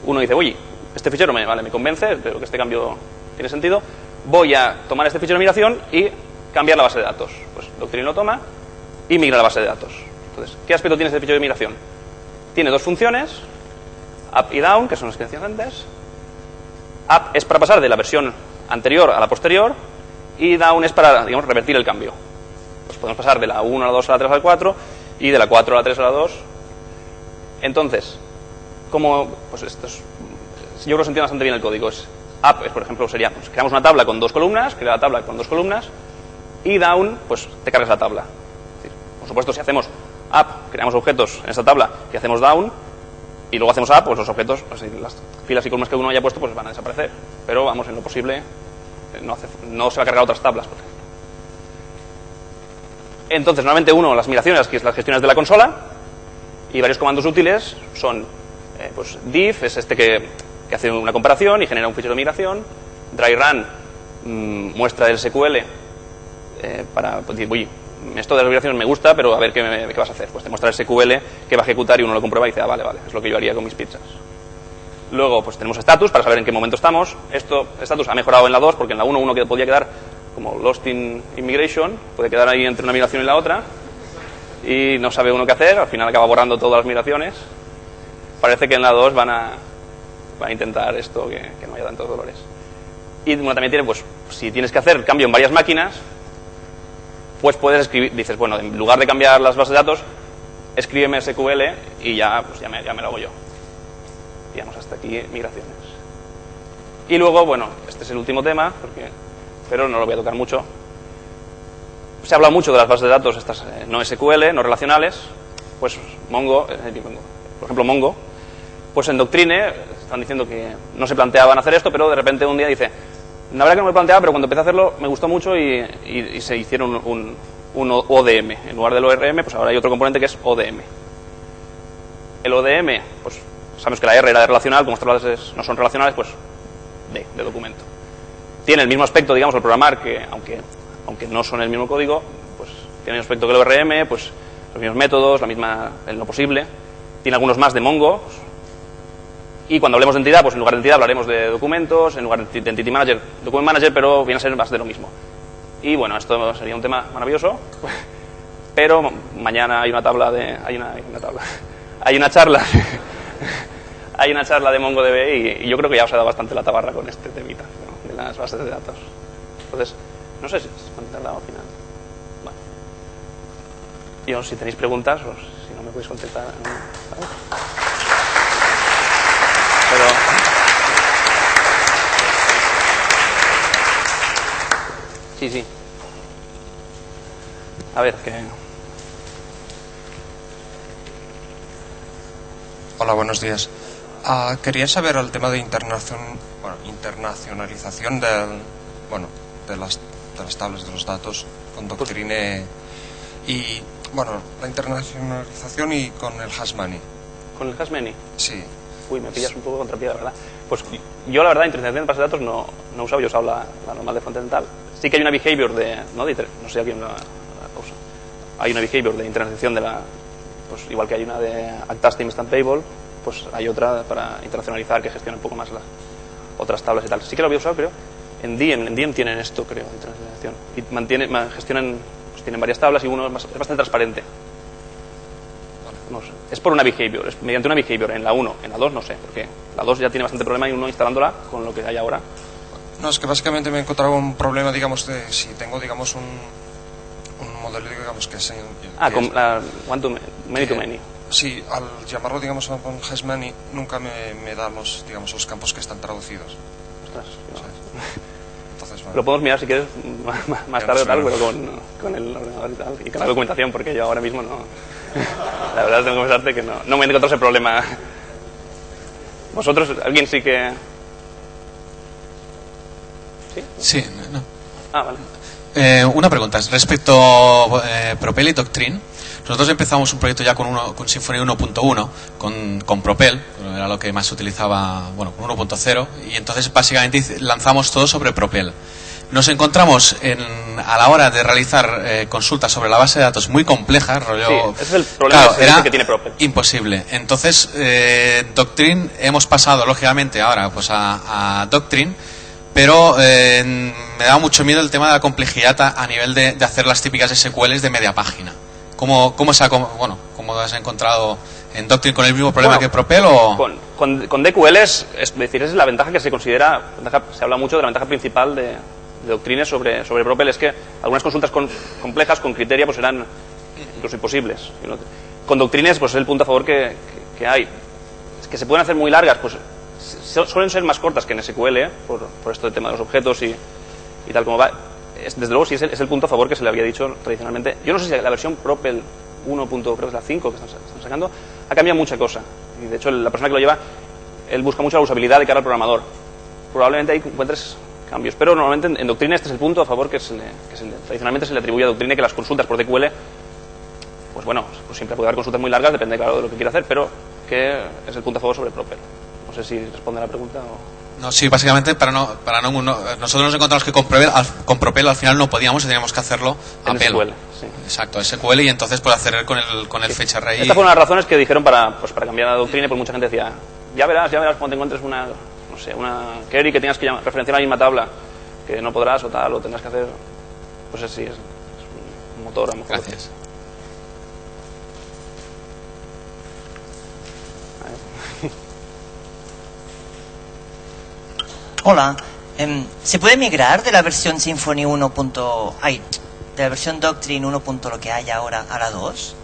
Speaker 1: uno dice, oye, este fichero me, vale, me convence, creo que este cambio tiene sentido, voy a tomar este fichero de migración y cambiar la base de datos. Pues Doctrine lo toma y migra la base de datos. Entonces, ¿qué aspecto tiene este fichero de migración? Tiene dos funciones, up y down, que son las que decía antes. Up es para pasar de la versión anterior a la posterior y down es para, digamos, revertir el cambio. Pues podemos pasar de la 1 a la 2 a la 3 a la 4 y de la 4 a la 3 a la 2. Entonces, como, pues esto es, yo creo que se bastante bien el código. Es up, por ejemplo, sería, pues, creamos una tabla con dos columnas, crea la tabla con dos columnas, y down, pues te cargas la tabla. por supuesto, si hacemos up, creamos objetos en esta tabla y hacemos down, y luego hacemos up, pues los objetos, pues, las filas y columnas que uno haya puesto, pues van a desaparecer. Pero vamos, en lo posible, eh, no, se va a cargar otras tablas. Entonces, normalmente uno, las migraciones, que es las gestiones de la consola, y varios comandos útiles son, eh, pues div, es este que, que, hace una comparación y genera un fichero de migración, dry run mmm, muestra el SQL eh, para decir, uy, esto de las migraciones me gusta, pero a ver qué, vas a hacer. Pues te muestra el SQL que va a ejecutar y uno lo comprueba y dice, ah, vale, vale, es lo que yo haría con mis pizzas. Luego, pues tenemos status para saber en qué momento estamos. Esto, status ha mejorado en la 2 porque en la 1 uno podía quedar como lost in immigration, puede quedar ahí entre una migración y la otra y no sabe uno qué hacer, al final acaba borrando todas las migraciones. Parece que en la 2 van a, van a intentar esto, que, no haya tantos dolores. Y bueno, también tiene, pues, si tienes que hacer cambio en varias máquinas, pues puedes escribir, dices, bueno, en lugar de cambiar las bases de datos, escríbeme SQL y ya, pues ya, me, lo hago yo. Digamos, hasta aquí migraciones. Y luego, bueno, este es el último tema, porque, pero no lo voy a tocar mucho. Se habla mucho de las bases de datos, estas eh, no SQL, no relacionales, pues Mongo, eh, por ejemplo Mongo, pues en Doctrine están diciendo que no se planteaban hacer esto, pero de repente un día dice, la verdad que no me planteaba, pero cuando empecé a hacerlo me gustó mucho y, se hicieron un, ODM. En lugar del ORM, pues ahora hay otro componente que es ODM. El ODM, pues sabemos que la R era de relacional, como estas bases no son relacionales, pues D, de documento. Tiene el mismo aspecto, digamos, el programar, que aunque, aunque no son el mismo código, pues tiene el aspecto que el ORM, pues los mismos métodos, la misma, en lo posible. Tiene algunos más de Mongo, y cuando hablemos de entidad, pues en lugar de entidad hablaremos de documentos, en lugar de Entity Manager, Document Manager, pero viene a ser más de lo mismo. Y bueno, esto sería un tema maravilloso, (laughs) pero mañana hay una tabla de... hay una, hay una tabla... (laughs) hay una charla... (laughs) hay una charla de MongoDB y, y, yo creo que ya os ha dado bastante la tabarra con este temita ¿no? de las bases de datos. Entonces, no sé si es tardado al final. Bueno. Yo, si tenéis preguntas, pues, si no me podéis contestar... ¿vale? Pero... Sí, sí. A ver, que...
Speaker 2: Hola, buenos días. Uh, quería saber el tema de internacion... bueno, internacionalización del, bueno, de, las, de las tablas de los datos con Doctrine y, bueno, la internacionalización y con el Hasmani.
Speaker 1: ¿Con el Hasmani?
Speaker 2: Sí.
Speaker 1: Uy, me pillas un poco contra pie, la verdad. Pues yo, la verdad, internacionalización de bases de datos no, no usado, yo usado la, la normal de frontend tal. Sí que hay una behavior de, ¿no? De, no sé quién la, la usa. Hay una behavior de internacionalización de la, pues igual que hay una de Actastim Instant Table, pues hay otra para internacionalizar que gestiona un poco más las otras tablas y tal. Sí que lo había usado, creo. En Diem, en Diem tienen esto, creo, de internacionalización. Y mantiene, gestionan, pues tienen varias tablas y uno es, es bastante transparente. No sé. Es por una behavior, es mediante una behavior. En la 1, en la 2 no sé, porque la 2 ya tiene bastante problema y uno instalándola con lo que hay ahora.
Speaker 2: No, es que básicamente me he encontrado un problema, digamos, de si tengo, digamos, un, un modelo, digamos, que es...
Speaker 1: Ah, con la one to many, to many.
Speaker 2: Sí, al llamarlo, digamos, con Hasmany, nunca me, me, da los, digamos, los campos que están traducidos.
Speaker 1: Ostras. Entonces, bueno. Lo podemos mirar si quieres más, más tarde o tal, pero con, con el ordenador y tal, y con la documentación, porque yo ahora mismo no... La verdad tengo que confesarte que no, no me encontrado ese problema. ¿Vosotros, alguien sí que...?
Speaker 3: ¿Sí? Sí, no.
Speaker 1: Ah, vale.
Speaker 3: Eh, una pregunta respecto eh, Propel y Doctrine. Nosotros empezamos un proyecto ya con, uno, con Symfony 1.1, con, con Propel, era lo que más se utilizaba, bueno, con 1.0, y entonces básicamente lanzamos todo sobre Propel. nos encontramos en, a la hora de realizar eh, consultas sobre la base de datos muy complejas, rollo...
Speaker 1: Sí, ese es el problema
Speaker 3: Claro, era
Speaker 1: que tiene Propel.
Speaker 3: imposible. Entonces, eh, Doctrine, hemos pasado, lógicamente, ahora pues a, a Doctrine, pero eh, me da mucho miedo el tema de la complejidad a, a nivel de, de hacer las típicas SQLs de media página. ¿Cómo, cómo, se ha, bueno, ¿Cómo has encontrado en Doctrine con el mismo problema
Speaker 1: Bueno,
Speaker 3: que Propel o...?
Speaker 1: Con, con, con DQL es, es decir, es la ventaja que se considera, ventaja- se habla mucho de la ventaja principal de, de Doctrine sobre, sobre Propel, es que algunas consultas con- complejas con criteria pues eran incluso imposibles. Con Doctrines pues es el punto a favor que, que- que hay. Es que se pueden hacer muy largas, pues suelen ser más cortas que en SQL, ¿eh? por, por esto del tema de los objetos y, y tal como va. Es- desde luego sí es el, es el punto a favor que se le había dicho tradicionalmente. Yo no sé si la versión Propel 1. creo que es la 5 que están, están sacando, ha cambiado mucha cosa. Y de hecho la persona que lo lleva, él busca mucho la usabilidad de cara al programador. Probablemente ahí encuentres cambios, pero normalmente en, en Doctrine este es el punto a favor que, se le- que se le- tradicionalmente se le atribuye a Doctrine que las consultas por DQL, pues bueno, pues siempre puede haber consultas muy largas, depende claro de lo que quiera hacer, pero que es el punto a favor sobre Propel. Sé si responde a la pregunta o...
Speaker 3: No, sí, básicamente para no, para no, no- nosotros nos encontramos que con Propel, al, con Propel al final no podíamos y teníamos que hacerlo a
Speaker 1: En
Speaker 3: pelo.
Speaker 1: SQL, sí.
Speaker 3: Exacto, SQL y entonces pues hacer con el, con el fecha array.
Speaker 1: Estas fueron las razones que dijeron para, pues, para cambiar la doctrina, pues mucha gente decía, ya verás, ya verás cuando te encuentres una, no sé, una query que tengas que llamar, referenciar a la misma tabla, que no podrás o tal, o tendrás que hacer, pues así, es, es un motor a lo mejor.
Speaker 3: Gracias.
Speaker 4: Hola, em, ¿se puede migrar de la versión Symfony 1. punto- ay, de la versión Doctrine 1. punto lo que hay ahora a la 2?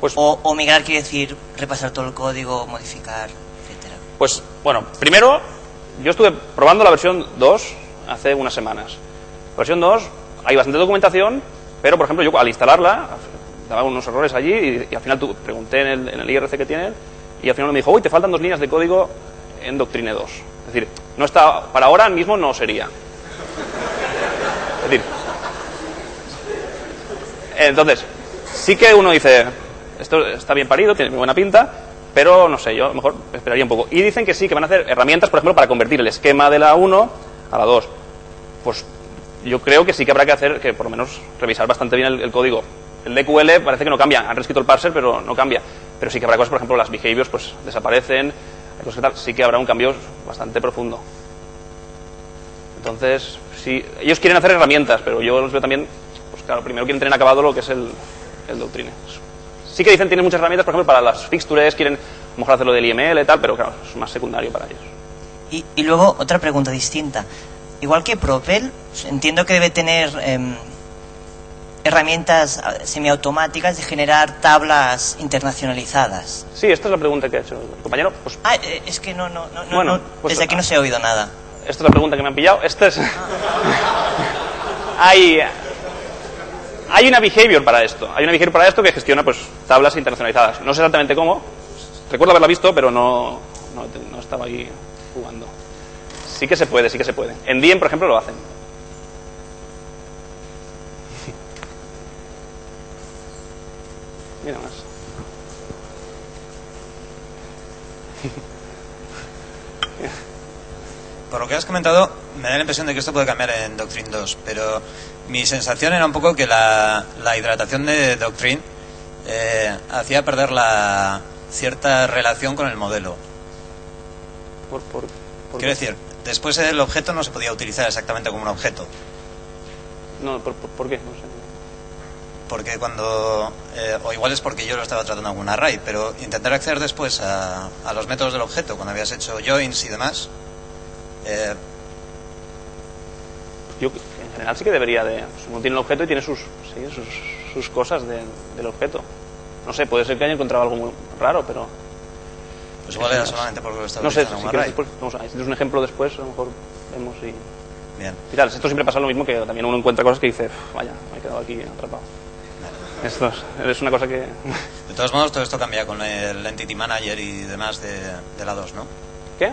Speaker 1: Pues,
Speaker 4: O, o migrar quiere decir repasar todo el código, modificar, etcétera.
Speaker 1: pues, bueno, primero, yo estuve probando la versión 2 hace unas semanas. La versión 2, hay bastante documentación, pero, por ejemplo, yo al instalarla, daba unos errores allí y, y al final tu- pregunté en el, en el IRC que tienen y al final me dijo, uy, te faltan dos líneas de código en Doctrine 2. Es decir, no está, para ahora mismo no sería. Es decir, entonces, sí que uno dice, esto está bien parido, tiene buena pinta, pero no sé, yo mejor esperaría un poco. Y dicen que sí, que van a hacer herramientas, por ejemplo, para convertir el esquema de la 1 a la 2. Pues yo creo que sí que habrá que hacer, que por lo menos revisar bastante bien el, el código. El DQL parece que no cambia, han reescrito el parser, pero no cambia. Pero sí que habrá cosas, por ejemplo, las behaviors pues desaparecen, tal, sí que habrá un cambio bastante profundo. Entonces, sí, ellos quieren hacer herramientas, pero yo los veo también, pues claro, primero quieren tener acabado lo que es el, el Doctrine. Sí que dicen tienen muchas herramientas, por ejemplo, para las fixtures, quieren a lo mejor hacerlo del IML y tal, pero claro, es más secundario para ellos.
Speaker 4: Y, y luego otra pregunta distinta. Igual que Propel, entiendo que debe tener em, herramientas ah, semiautomáticas de generar tablas internacionalizadas.
Speaker 1: Sí, esta es la pregunta que ha hecho el compañero. Pues
Speaker 4: Ah, eh, es que no, no, no, no,
Speaker 1: Bueno,
Speaker 4: no,
Speaker 1: pues,
Speaker 4: desde aquí
Speaker 1: ah.
Speaker 4: no se ha oído nada.
Speaker 1: esta es la pregunta que me han pillado. Esta es... hay, hay una behavior para esto. Hay una behavior para esto que gestiona pues tablas internacionalizadas. No sé exactamente cómo. Recuerdo haberla visto, pero no, no, no estaba ahí jugando. Sí que se puede, sí que se puede. En Diem, por ejemplo, lo hacen. Mira más.
Speaker 5: Por lo que has comentado, me da la impresión de que esto puede cambiar en Doctrine 2, pero mi sensación era un poco que la, la hidratación de Doctrine eh, hacía perder la cierta relación con el modelo.
Speaker 1: Por, por, por-
Speaker 5: Quiero decir, después el objeto no se podía utilizar exactamente como un objeto,
Speaker 1: No, ¿por, por, por qué? No sé.
Speaker 5: Porque cuando, eh, o igual es porque yo lo estaba tratando como un array, pero intentar acceder después a, a los métodos del objeto, cuando habías hecho joins y demás, eh,
Speaker 1: Yo en general sí que debería de. pues, uno tiene el objeto y tiene sus, sí, sus, sus cosas de- del objeto. No sé, puede ser que haya encontrado algo muy raro, pero.
Speaker 5: pues igual era solamente porque lo estaba
Speaker 1: No sé, si quieres
Speaker 5: array.
Speaker 1: después, vamos a, si tienes un ejemplo después, a lo mejor vemos y,
Speaker 5: Bien.
Speaker 1: y tal. Esto siempre pasa lo mismo que también uno encuentra cosas que dice, "Uf, vaya, me he quedado aquí atrapado. Esto es, una cosa que.
Speaker 5: De todos modos, todo esto cambia con el Entity Manager y demás de, de la 2, ¿no?
Speaker 1: ¿Qué?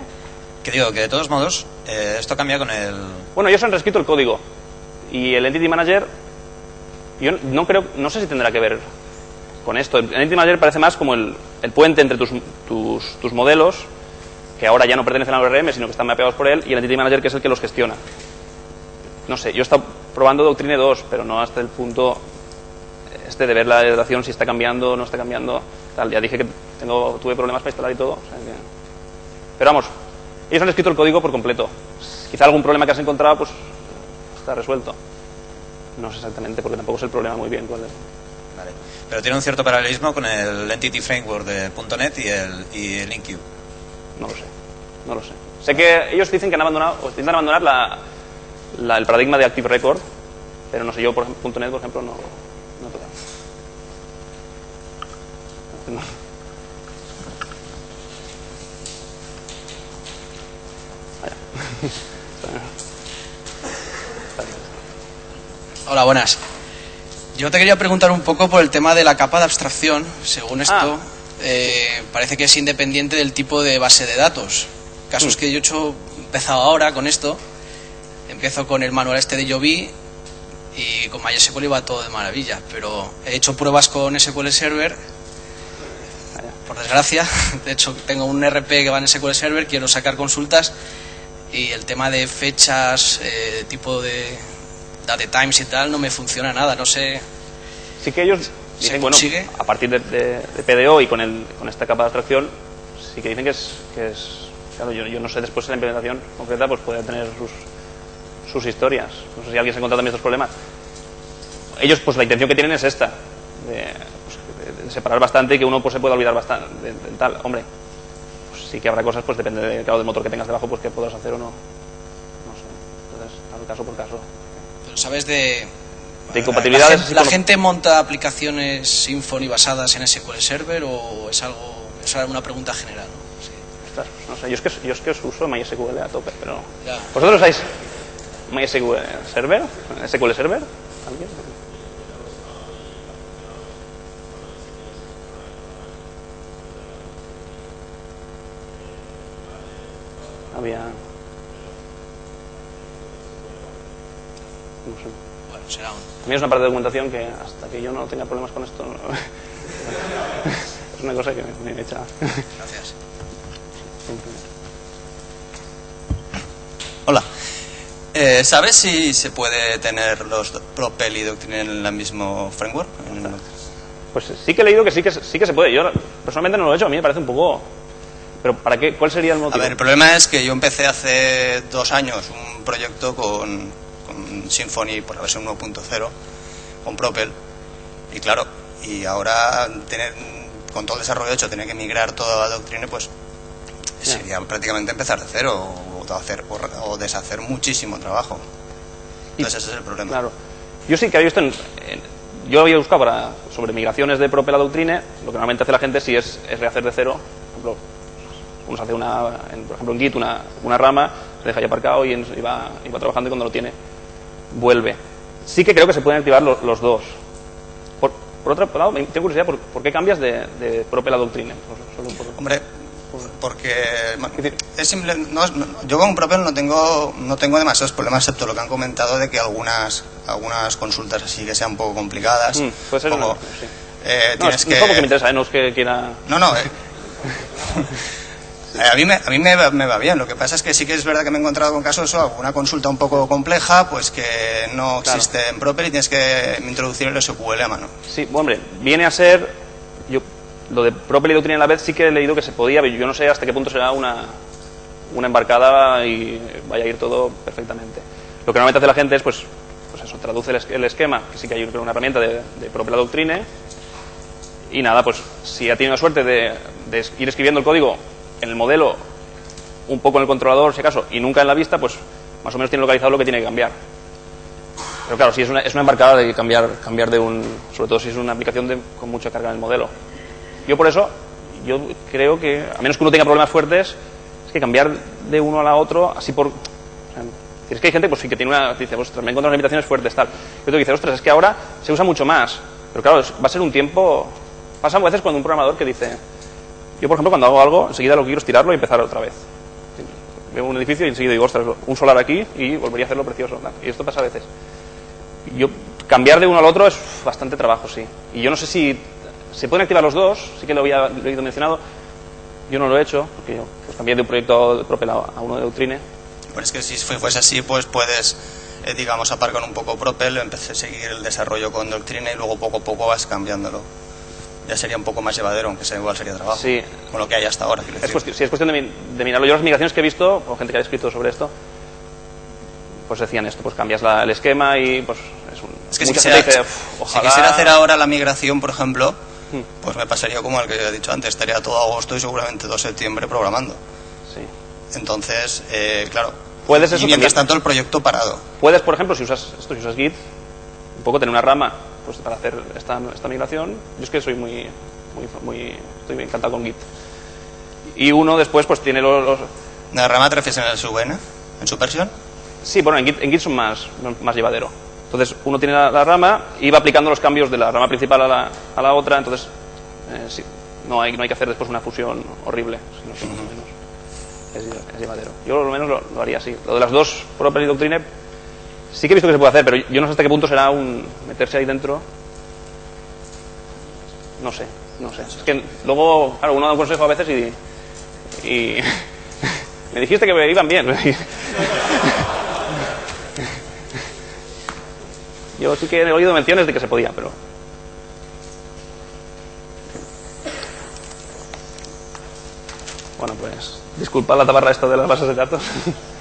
Speaker 5: Que digo que de todos modos, eh, esto cambia con el...
Speaker 1: Bueno, ellos han reescrito el código. Y el Entity Manager, yo no creo, no sé si tendrá que ver con esto. El Entity Manager parece más como el, el puente entre tus, tus, tus modelos, que ahora ya no pertenecen al ORM, sino que están mapeados por él, y el Entity Manager que es el que los gestiona. no sé, yo he estado probando Doctrine 2, pero no hasta el punto este de ver la hidratación si está cambiando o no está cambiando. Tal. Ya dije que tengo, tuve problemas para instalar y todo. o sea que- Pero vamos, ellos han escrito el código por completo. Quizá algún problema que has encontrado pues está resuelto. No sé exactamente porque tampoco sé el problema muy bien cuál es.
Speaker 5: Vale. Pero tiene un cierto paralelismo con el Entity Framework de .NET y el, y el InQ.
Speaker 1: No lo sé. No lo sé. Sé que ellos dicen que han abandonado, o intentan abandonar la, la- el paradigma de Active Record, pero no sé, yo por ejemplo, .NET, por ejemplo, no, no he tocado. No.
Speaker 6: Hola, buenas. Yo te quería preguntar un poco por el tema de la capa de abstracción. Según esto,
Speaker 1: Ah.
Speaker 6: eh, parece que es independiente del tipo de base de datos. Casos que yo he hecho, he empezado ahora con esto. Empiezo con el manual este de Jovi y con MySQL iba todo de maravilla. Pero he hecho pruebas con SQL Server. Por desgracia, de hecho tengo un RP que va en SQL Server, quiero sacar consultas y el tema de fechas, eh, tipo de date times y tal, no me funciona nada, no sé.
Speaker 1: Sí que ellos
Speaker 6: ¿Se
Speaker 1: dicen, bueno,
Speaker 6: consigue?
Speaker 1: a partir de, de- de PDO y con, el, con esta capa de abstracción, sí que dicen que es, que es claro, yo, yo no sé después de la implementación concreta, pues puede tener sus, sus historias. No sé si alguien se encuentra también estos problemas. Ellos, pues la intención que tienen es esta, de separar bastante y que uno pues, se pueda olvidar bastante tal. Hombre, pues, sí que habrá cosas, pues depende de, claro, del motor que tengas debajo, pues que podrás hacer o no. No sé. Entonces, caso por caso.
Speaker 6: Pero ¿Sabes de...?
Speaker 1: De incompatibilidades,
Speaker 6: ¿La,
Speaker 1: así
Speaker 6: gen- la
Speaker 1: como-
Speaker 6: gente monta aplicaciones Symfony basadas en SQL Server o es algo... Es una pregunta general, ¿no? Sí.
Speaker 1: Ostras, no sé, yo es que, yo es que uso MySQL a tope, pero...
Speaker 6: Ya.
Speaker 1: ¿Vosotros usáis MySQL Server? ¿SQL Server? ¿Alguien? Había... No sé.
Speaker 6: Bueno, será un...
Speaker 1: A mí es una parte de documentación que hasta que yo no tenga problemas con esto... no- (laughs) es una cosa que me, me echa...
Speaker 6: Gracias. (laughs)
Speaker 7: Hola. Eh, ¿Sabes si se puede tener los Propel y Doctrine en el mismo framework?
Speaker 1: Pues sí que he leído que sí que, sí que se puede. Yo personalmente no lo he hecho, a mí me parece un poco... Pero ¿para qué? ¿Cuál sería el
Speaker 7: A
Speaker 1: motivo?
Speaker 7: ver, el problema es que yo empecé hace dos años un proyecto con, con Symfony por la versión 1.0, con Propel, y claro, y ahora tener, con todo el desarrollo hecho, tener que migrar todo a Doctrine, pues sería prácticamente empezar de cero o, o hacer, o, deshacer muchísimo trabajo. Entonces ese es el problema.
Speaker 1: Claro. Yo sí que había visto en, en- yo había buscado para, sobre migraciones de Propel a Doctrine, lo que normalmente hace la gente si es, es rehacer de cero, por ejemplo, uno se hace una, en- por ejemplo en Git una, una rama, se deja ahí aparcado y, en- y va, y va trabajando y cuando lo tiene vuelve. Sí que creo que se pueden activar lo- los dos. Por, por otro lado, me- tengo curiosidad, ¿por, por qué cambias de, de Propel a Doctrine? Solo por-
Speaker 7: Hombre, porque ma-
Speaker 1: decir-
Speaker 7: es simple, no, no- yo con Propel no tengo no tengo demasiados problemas excepto lo que han comentado de que algunas algunas consultas así que sean un poco complicadas
Speaker 1: Mm, puede ser
Speaker 7: como,
Speaker 1: una- sí.
Speaker 7: eh,
Speaker 1: no,
Speaker 7: tienes
Speaker 1: es,
Speaker 7: que
Speaker 1: es algo que me interesa, ¿eh? no es que quiera...
Speaker 7: no no (laughs) eh. A mí, me, a mí me, va, me va bien, lo que pasa es que sí que es verdad que me he encontrado con casos o alguna consulta un poco compleja, pues que no
Speaker 1: Claro.
Speaker 7: existe en Propel y tienes que introducir el SQL a mano.
Speaker 1: Sí, bueno, hombre, viene a ser. Yo, lo de Propel y Doctrine a la vez sí que he leído que se podía, pero yo no sé hasta qué punto será una, una embarcada y vaya a ir todo perfectamente. Lo que normalmente hace la gente es, pues, pues eso, traduce el, es- el esquema, que sí que hay una herramienta de, de Propel a Doctrine, y nada, pues si ha tenido la suerte de, de ir escribiendo el código en el modelo, un poco en el controlador, si acaso, y nunca en la vista, pues más o menos tiene localizado lo que tiene que cambiar. Pero claro, si es una, es una embarcada de cambiar, cambiar de un. Sobre todo si es una aplicación de- con mucha carga en el modelo. Yo por eso, yo creo que, a menos que uno tenga problemas fuertes, es que cambiar de uno a la otro, así por. o es que hay gente pues, que tiene una. Dice, ostras, me encuentro limitaciones fuertes, tal. Y otro dice, ostras, es que ahora se usa mucho más. Pero claro, va a ser un tiempo. Pasa a veces cuando un programador que dice. Yo, por ejemplo, cuando hago algo, enseguida lo que quiero es tirarlo y empezar otra vez. Veo un edificio y enseguida digo, ostras, un solar aquí y volvería a hacerlo precioso. Y esto pasa a veces yo cambiar de uno al otro es bastante trabajo, sí. Y yo no sé si se pueden activar los dos, sí que lo había lo mencionado. Yo no lo he hecho, porque yo pues, cambié de un proyecto de Propel a uno de Doctrine.
Speaker 7: Pues es que si fue- fuese así, pues puedes eh, digamos, aparcan un poco Propel, empecé a seguir el desarrollo con Doctrine y luego poco a poco vas cambiándolo. Ya sería un poco más llevadero, aunque sea igual sería trabajo.
Speaker 1: Sí.
Speaker 7: Con lo que hay hasta ahora.
Speaker 1: Es cuestión, sí, es cuestión de, mi- de mirarlo. Yo las migraciones que he visto, o gente que ha escrito sobre esto, pues decían esto, pues cambias la- el esquema y pues es un...
Speaker 7: Es que si quisiera,
Speaker 1: gente dice, "Uf,
Speaker 7: si
Speaker 1: ojalá...
Speaker 7: quisiera hacer ahora la migración, por ejemplo,
Speaker 1: Hmm.
Speaker 7: pues me pasaría como el que he dicho antes, estaría todo agosto y seguramente todo septiembre programando.
Speaker 1: Sí.
Speaker 7: Entonces, eh, claro.
Speaker 1: Puedes
Speaker 7: y mientras
Speaker 1: también.
Speaker 7: tanto el proyecto parado.
Speaker 1: Puedes, por ejemplo, si usas esto, si usas Git, un poco tener una rama pues para hacer esta, esta migración. Yo es que soy muy, muy, muy estoy encantado con Git. Y uno después pues tiene los, los-
Speaker 7: ¿La rama te refieres en el subN? ¿En su versión?
Speaker 1: sí, bueno, en Git, en Git son más, más llevadero. Entonces uno tiene la, la rama y va aplicando los cambios de la rama principal a la, a la otra. Entonces eh, sí, no hay, no hay que hacer después una fusión horrible, sino que más o menos es, lle- es llevadero. Yo por lo menos lo, lo haría así. Lo de las dos, Propel y Doctrine, sí que he visto que se puede hacer, pero yo no sé hasta qué punto será un meterse ahí dentro. No sé, no sé. Es que luego, claro, uno da un consejo a veces y. y (laughs) me dijiste que me iban bien. (laughs) Yo sí que he oído menciones de que se podía, pero. Bueno, pues disculpad la tabarra esta de las bases de datos. (laughs)